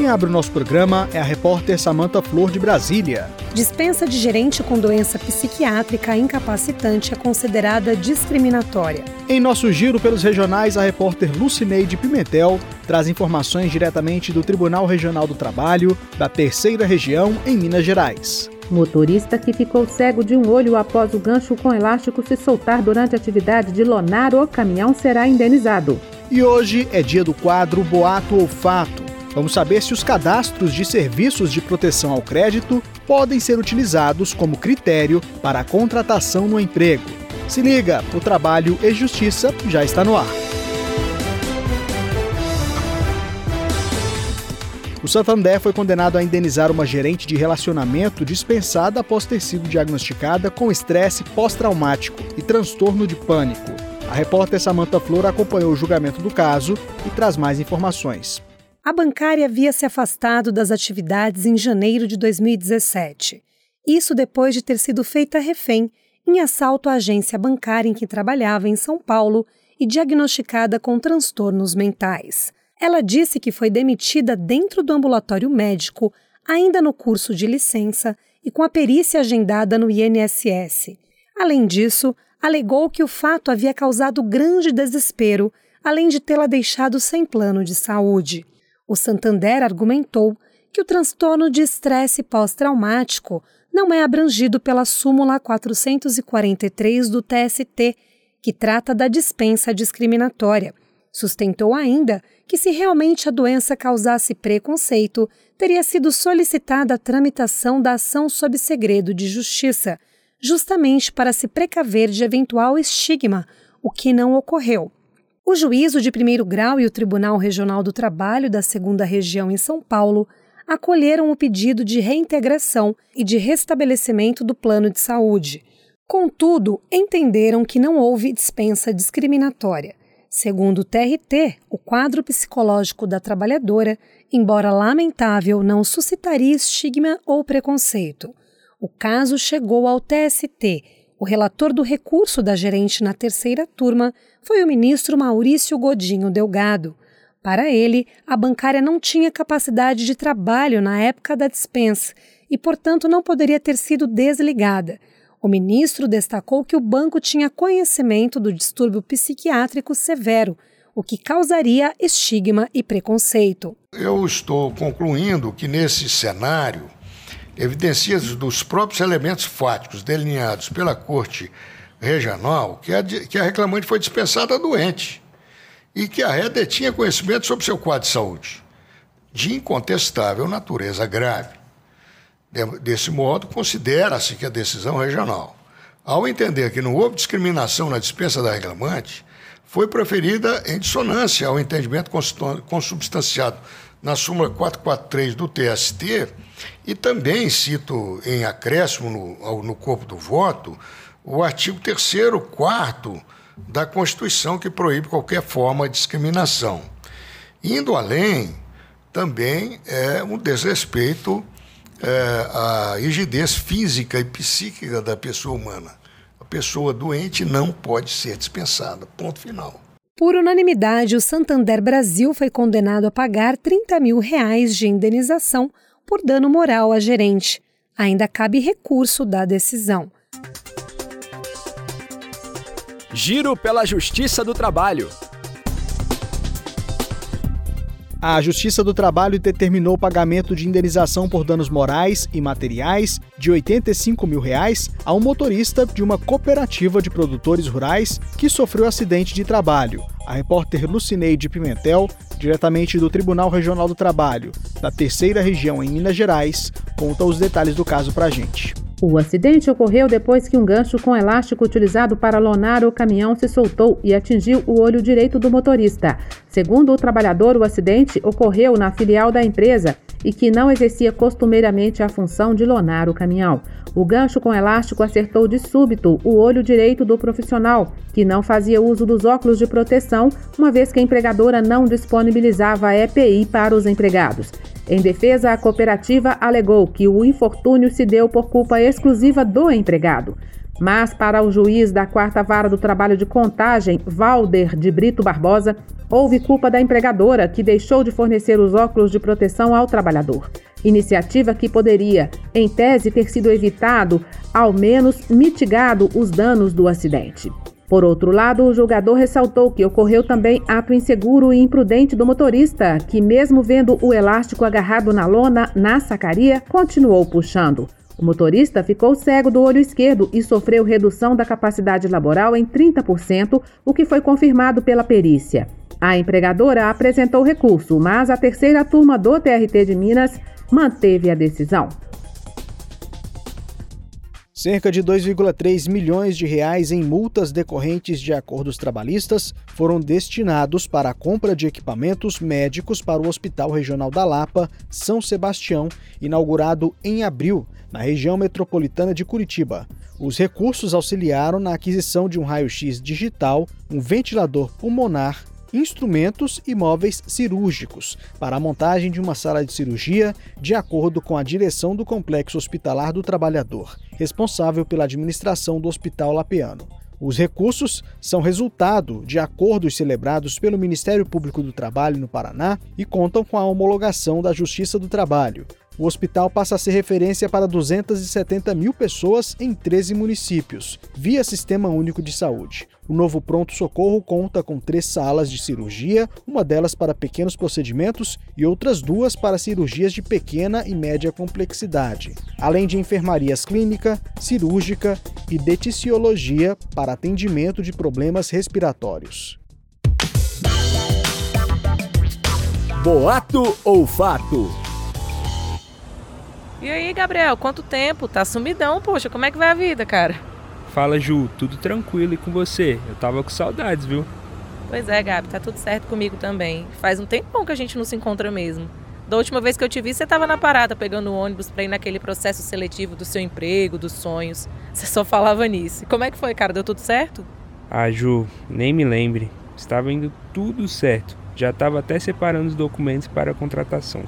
Quem abre o nosso programa é a repórter Samanta Flor de Brasília. Dispensa de gerente com doença psiquiátrica incapacitante é considerada discriminatória. Em nosso giro pelos regionais, a repórter Lucineide Pimentel traz informações diretamente do Tribunal Regional do Trabalho da Terceira Região em Minas Gerais. Motorista que ficou cego de um olho após o gancho com elástico se soltar durante a atividade de lonar o caminhão será indenizado. E hoje é dia do quadro Boato Olfato Vamos saber se os cadastros de serviços de proteção ao crédito podem ser utilizados como critério para a contratação no emprego. Se liga, o Trabalho e Justiça já está no ar. O Santander foi condenado a indenizar uma gerente de relacionamento dispensada após ter sido diagnosticada com estresse pós-traumático e transtorno de pânico. A repórter Samantha Flor acompanhou o julgamento do caso e traz mais informações. A bancária havia se afastado das atividades em janeiro de 2017. Isso depois de ter sido feita refém em assalto à agência bancária em que trabalhava em São Paulo e diagnosticada com transtornos mentais. Ela disse que foi demitida dentro do ambulatório médico, ainda no curso de licença e com a perícia agendada no INSS. Além disso, alegou que o fato havia causado grande desespero, além de tê-la deixado sem plano de saúde. O Santander argumentou que o transtorno de estresse pós-traumático não é abrangido pela súmula 443 do TST, que trata da dispensa discriminatória. Sustentou ainda que, se realmente a doença causasse preconceito, teria sido solicitada a tramitação da ação sob segredo de justiça, justamente para se precaver de eventual estigma, o que não ocorreu. O juízo de primeiro grau e o Tribunal Regional do Trabalho da Segunda Região em São Paulo acolheram o pedido de reintegração e de restabelecimento do plano de saúde. Contudo, entenderam que não houve dispensa discriminatória. Segundo o TRT, o quadro psicológico da trabalhadora, embora lamentável, não suscitaria estigma ou preconceito. O caso chegou ao TST o relator do recurso da gerente na terceira turma foi o ministro Maurício Godinho Delgado. Para ele, a bancária não tinha capacidade de trabalho na época da dispensa e, portanto, não poderia ter sido desligada. O ministro destacou que o banco tinha conhecimento do distúrbio psiquiátrico severo, o que causaria estigma e preconceito. Eu estou concluindo que, nesse cenário, evidencia dos próprios elementos fáticos delineados pela Corte Regional que a, que a reclamante foi dispensada doente e que a ré tinha conhecimento sobre seu quadro de saúde, de incontestável natureza grave. Desse modo, considera-se que a decisão regional, ao entender que não houve discriminação na dispensa da reclamante, foi proferida em dissonância ao entendimento consubstanciado na súmula 443 do TST, e também cito em acréscimo no, no corpo do voto o artigo 3 4 da Constituição que proíbe qualquer forma de discriminação. Indo além, também é um desrespeito é, à rigidez física e psíquica da pessoa humana. A pessoa doente não pode ser dispensada. Ponto final. Por unanimidade, o Santander Brasil foi condenado a pagar 30 mil reais de indenização por dano moral à gerente. Ainda cabe recurso da decisão. Giro pela Justiça do Trabalho. A Justiça do Trabalho determinou o pagamento de indenização por danos morais e materiais de 85 mil reais a um motorista de uma cooperativa de produtores rurais que sofreu acidente de trabalho. A repórter Lucineide Pimentel, diretamente do Tribunal Regional do Trabalho, da Terceira Região em Minas Gerais, conta os detalhes do caso para a gente. O acidente ocorreu depois que um gancho com elástico utilizado para lonar o caminhão se soltou e atingiu o olho direito do motorista. Segundo o trabalhador, o acidente ocorreu na filial da empresa e que não exercia costumeiramente a função de lonar o caminhão. O gancho com elástico acertou de súbito o olho direito do profissional, que não fazia uso dos óculos de proteção, uma vez que a empregadora não disponibilizava EPI para os empregados. Em defesa, a cooperativa alegou que o infortúnio se deu por culpa exclusiva do empregado. Mas, para o juiz da quarta vara do trabalho de contagem, Valder de Brito Barbosa, houve culpa da empregadora, que deixou de fornecer os óculos de proteção ao trabalhador. Iniciativa que poderia, em tese, ter sido evitado, ao menos mitigado os danos do acidente. Por outro lado, o julgador ressaltou que ocorreu também ato inseguro e imprudente do motorista, que, mesmo vendo o elástico agarrado na lona na sacaria, continuou puxando. O motorista ficou cego do olho esquerdo e sofreu redução da capacidade laboral em 30%, o que foi confirmado pela perícia. A empregadora apresentou recurso, mas a terceira turma do TRT de Minas manteve a decisão. Cerca de 2,3 milhões de reais em multas decorrentes de acordos trabalhistas foram destinados para a compra de equipamentos médicos para o Hospital Regional da Lapa, São Sebastião, inaugurado em abril, na região metropolitana de Curitiba. Os recursos auxiliaram na aquisição de um raio-x digital, um ventilador pulmonar instrumentos e móveis cirúrgicos para a montagem de uma sala de cirurgia, de acordo com a direção do Complexo Hospitalar do Trabalhador, responsável pela administração do Hospital Lapeano. Os recursos são resultado de acordos celebrados pelo Ministério Público do Trabalho no Paraná e contam com a homologação da Justiça do Trabalho, o hospital passa a ser referência para 270 mil pessoas em 13 municípios, via Sistema Único de Saúde. O novo pronto-socorro conta com três salas de cirurgia, uma delas para pequenos procedimentos e outras duas para cirurgias de pequena e média complexidade, além de enfermarias clínica, cirúrgica e deticiologia para atendimento de problemas respiratórios. Boato ou fato? E aí, Gabriel, quanto tempo? Tá sumidão, poxa, como é que vai a vida, cara? Fala, Ju, tudo tranquilo e com você? Eu tava com saudades, viu? Pois é, Gabi, tá tudo certo comigo também. Faz um tempão que a gente não se encontra mesmo. Da última vez que eu te vi, você tava na parada pegando o ônibus pra ir naquele processo seletivo do seu emprego, dos sonhos. Você só falava nisso. Como é que foi, cara? Deu tudo certo? Ah, Ju, nem me lembre. Estava indo tudo certo. Já tava até separando os documentos para a contratação.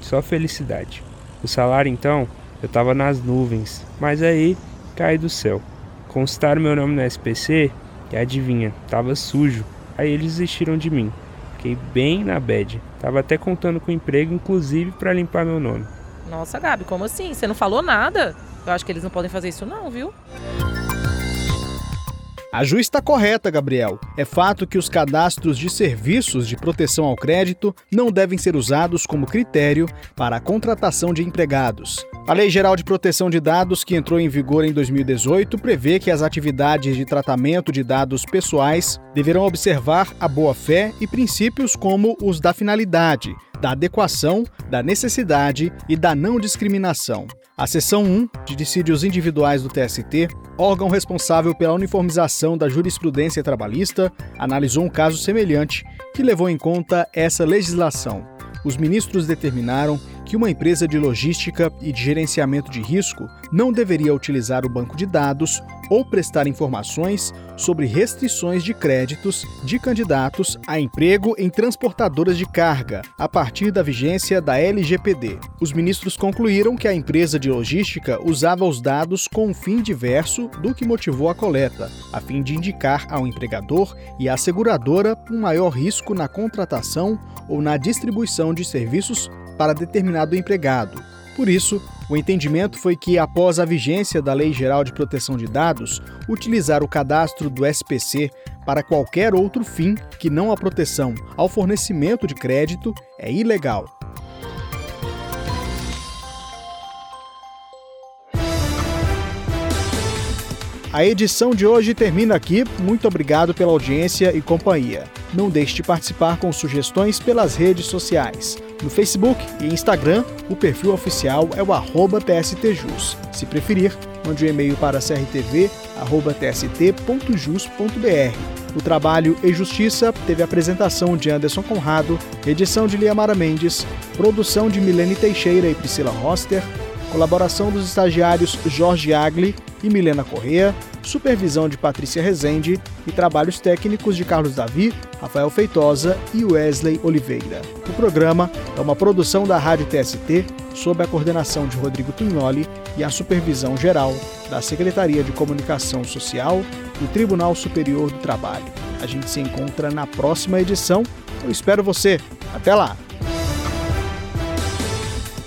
Só felicidade. O salário então, eu tava nas nuvens, mas aí caí do céu. Constaram meu nome no SPC e adivinha, tava sujo. Aí eles desistiram de mim. Fiquei bem na bad. Tava até contando com emprego, inclusive para limpar meu nome. Nossa, Gabi, como assim? Você não falou nada? Eu acho que eles não podem fazer isso não, viu? A juiz está correta, Gabriel. É fato que os cadastros de serviços de proteção ao crédito não devem ser usados como critério para a contratação de empregados. A Lei Geral de Proteção de Dados, que entrou em vigor em 2018, prevê que as atividades de tratamento de dados pessoais deverão observar a boa-fé e princípios como os da finalidade, da adequação, da necessidade e da não discriminação. A seção 1 de dissídios individuais do TST, órgão responsável pela uniformização da jurisprudência trabalhista, analisou um caso semelhante que levou em conta essa legislação. Os ministros determinaram que uma empresa de logística e de gerenciamento de risco não deveria utilizar o banco de dados ou prestar informações sobre restrições de créditos de candidatos a emprego em transportadoras de carga, a partir da vigência da LGPD. Os ministros concluíram que a empresa de logística usava os dados com um fim diverso do que motivou a coleta, a fim de indicar ao empregador e à seguradora um maior risco na contratação ou na distribuição de serviços para determinado empregado. Por isso, o entendimento foi que, após a vigência da Lei Geral de Proteção de Dados, utilizar o cadastro do SPC para qualquer outro fim que não a proteção ao fornecimento de crédito é ilegal. A edição de hoje termina aqui. Muito obrigado pela audiência e companhia. Não deixe de participar com sugestões pelas redes sociais. No Facebook e Instagram, o perfil oficial é o TSTJus. Se preferir, mande um e-mail para crtv.tst.jus.br. O trabalho e Justiça teve apresentação de Anderson Conrado, edição de Liamara Mendes, produção de Milene Teixeira e Priscila Roster, colaboração dos estagiários Jorge Agli e Milena Correa, supervisão de Patrícia Rezende e trabalhos técnicos de Carlos Davi, Rafael Feitosa e Wesley Oliveira. O programa é uma produção da Rádio TST sob a coordenação de Rodrigo Tugnoli e a supervisão geral da Secretaria de Comunicação Social do Tribunal Superior do Trabalho. A gente se encontra na próxima edição. Eu espero você. Até lá!